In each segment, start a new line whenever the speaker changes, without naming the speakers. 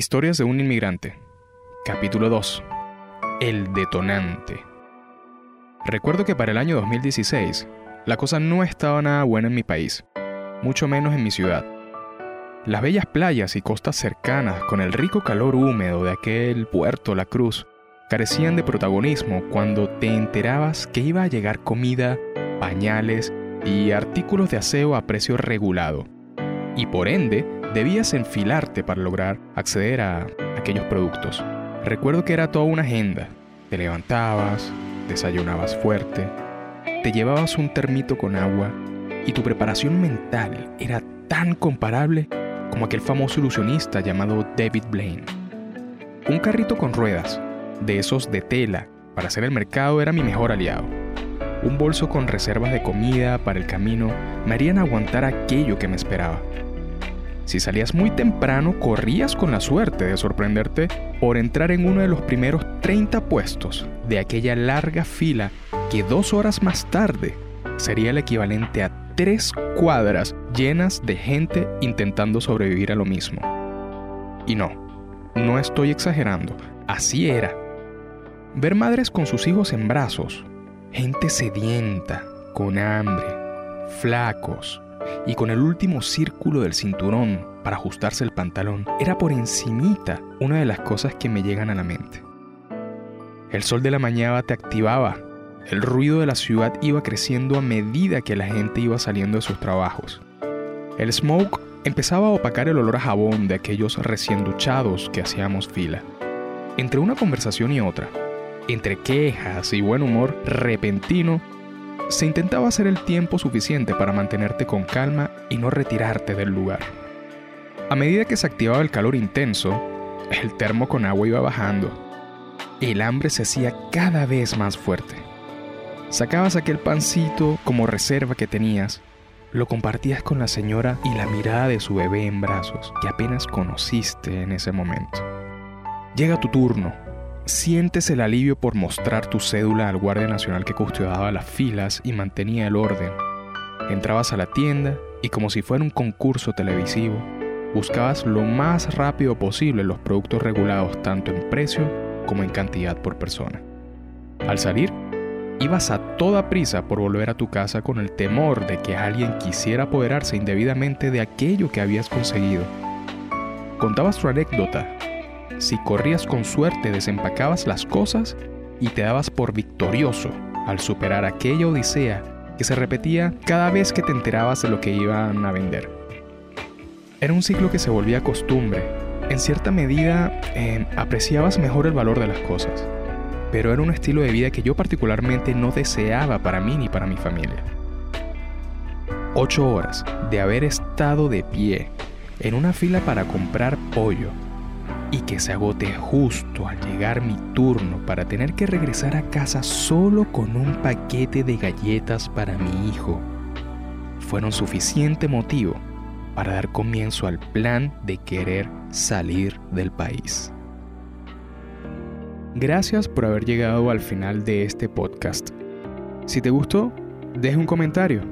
Historias de un inmigrante. Capítulo 2. El detonante. Recuerdo que para el año 2016, la cosa no estaba nada buena en mi país, mucho menos en mi ciudad. Las bellas playas y costas cercanas, con el rico calor húmedo de aquel puerto La Cruz, carecían de protagonismo cuando te enterabas que iba a llegar comida, pañales y artículos de aseo a precio regulado. Y por ende, debías enfilarte para lograr acceder a aquellos productos. Recuerdo que era toda una agenda. Te levantabas, desayunabas fuerte, te llevabas un termito con agua y tu preparación mental era tan comparable como aquel famoso ilusionista llamado David Blaine. Un carrito con ruedas, de esos de tela, para hacer el mercado era mi mejor aliado. Un bolso con reservas de comida para el camino me harían aguantar aquello que me esperaba. Si salías muy temprano, corrías con la suerte de sorprenderte por entrar en uno de los primeros 30 puestos de aquella larga fila que dos horas más tarde sería el equivalente a tres cuadras llenas de gente intentando sobrevivir a lo mismo. Y no, no estoy exagerando, así era. Ver madres con sus hijos en brazos, gente sedienta, con hambre, flacos, y con el último círculo del cinturón para ajustarse el pantalón era por encimita una de las cosas que me llegan a la mente. El sol de la mañana te activaba, el ruido de la ciudad iba creciendo a medida que la gente iba saliendo de sus trabajos. El smoke empezaba a opacar el olor a jabón de aquellos recién duchados que hacíamos fila. Entre una conversación y otra, entre quejas y buen humor repentino, se intentaba hacer el tiempo suficiente para mantenerte con calma y no retirarte del lugar. A medida que se activaba el calor intenso, el termo con agua iba bajando. El hambre se hacía cada vez más fuerte. Sacabas aquel pancito como reserva que tenías, lo compartías con la señora y la mirada de su bebé en brazos, que apenas conociste en ese momento. Llega tu turno, Sientes el alivio por mostrar tu cédula al guardia nacional que custodiaba las filas y mantenía el orden. Entrabas a la tienda y como si fuera un concurso televisivo, buscabas lo más rápido posible los productos regulados tanto en precio como en cantidad por persona. Al salir, ibas a toda prisa por volver a tu casa con el temor de que alguien quisiera apoderarse indebidamente de aquello que habías conseguido. Contabas tu anécdota si corrías con suerte, desempacabas las cosas y te dabas por victorioso al superar aquella odisea que se repetía cada vez que te enterabas de lo que iban a vender. Era un ciclo que se volvía costumbre. En cierta medida, em, apreciabas mejor el valor de las cosas, pero era un estilo de vida que yo particularmente no deseaba para mí ni para mi familia. Ocho horas de haber estado de pie en una fila para comprar pollo y que se agote justo al llegar mi turno para tener que regresar a casa solo con un paquete de galletas para mi hijo, fueron suficiente motivo para dar comienzo al plan de querer salir del país. Gracias por haber llegado al final de este podcast. Si te gustó, deja un comentario.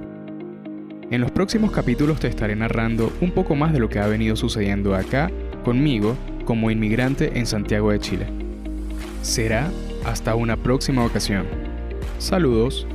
En los próximos capítulos te estaré narrando un poco más de lo que ha venido sucediendo acá conmigo como inmigrante en Santiago de Chile. Será hasta una próxima ocasión. Saludos.